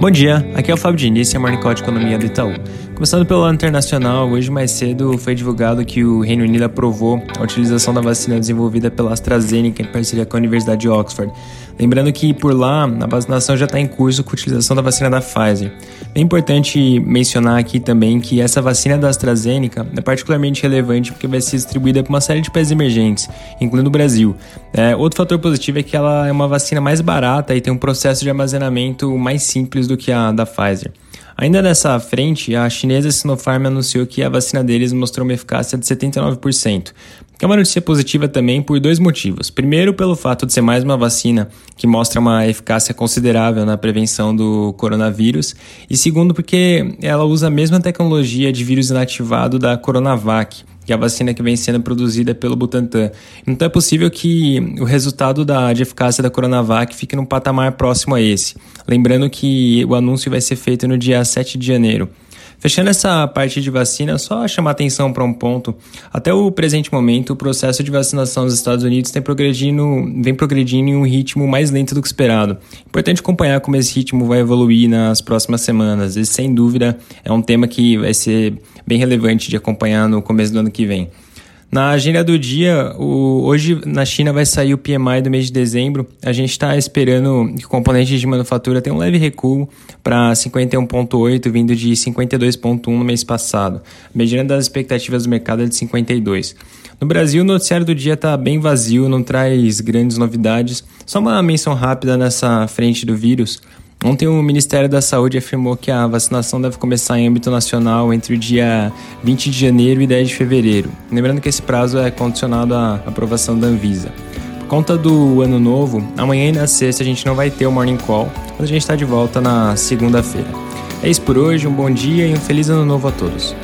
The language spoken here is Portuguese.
Bom dia, aqui é o Fábio Diniz, é a Morning Call de Economia do Itaú. Começando pelo lado internacional, hoje mais cedo foi divulgado que o Reino Unido aprovou a utilização da vacina desenvolvida pela AstraZeneca em parceria com a Universidade de Oxford. Lembrando que por lá a vacinação já está em curso com a utilização da vacina da Pfizer. É importante mencionar aqui também que essa vacina da AstraZeneca é particularmente relevante porque vai ser distribuída para uma série de países emergentes, incluindo o Brasil. É, outro fator positivo é que ela é uma vacina mais barata e tem um processo de armazenamento mais simples do que a da Pfizer. Ainda nessa frente, a chinesa Sinopharm anunciou que a vacina deles mostrou uma eficácia de 79%, que é uma notícia positiva também por dois motivos. Primeiro, pelo fato de ser mais uma vacina que mostra uma eficácia considerável na prevenção do coronavírus, e segundo, porque ela usa a mesma tecnologia de vírus inativado da Coronavac, que é a vacina que vem sendo produzida pelo Butantan. Então é possível que o resultado da, de eficácia da Coronavac fique num patamar próximo a esse. Lembrando que o anúncio vai ser feito no dia 7 de janeiro. Fechando essa parte de vacina, só chamar atenção para um ponto. Até o presente momento, o processo de vacinação nos Estados Unidos tem progredindo, vem progredindo em um ritmo mais lento do que esperado. Importante acompanhar como esse ritmo vai evoluir nas próximas semanas. E sem dúvida é um tema que vai ser bem relevante de acompanhar no começo do ano que vem. Na agenda do dia, o, hoje na China vai sair o PMI do mês de dezembro. A gente está esperando que o componente de manufatura tenha um leve recuo para 51,8, vindo de 52,1 no mês passado. A medida das expectativas do mercado é de 52. No Brasil, o noticiário do dia está bem vazio, não traz grandes novidades. Só uma menção rápida nessa frente do vírus. Ontem o Ministério da Saúde afirmou que a vacinação deve começar em âmbito nacional entre o dia 20 de janeiro e 10 de fevereiro. Lembrando que esse prazo é condicionado à aprovação da Anvisa. Por conta do ano novo, amanhã e na sexta a gente não vai ter o Morning Call, mas a gente está de volta na segunda-feira. É isso por hoje, um bom dia e um feliz ano novo a todos.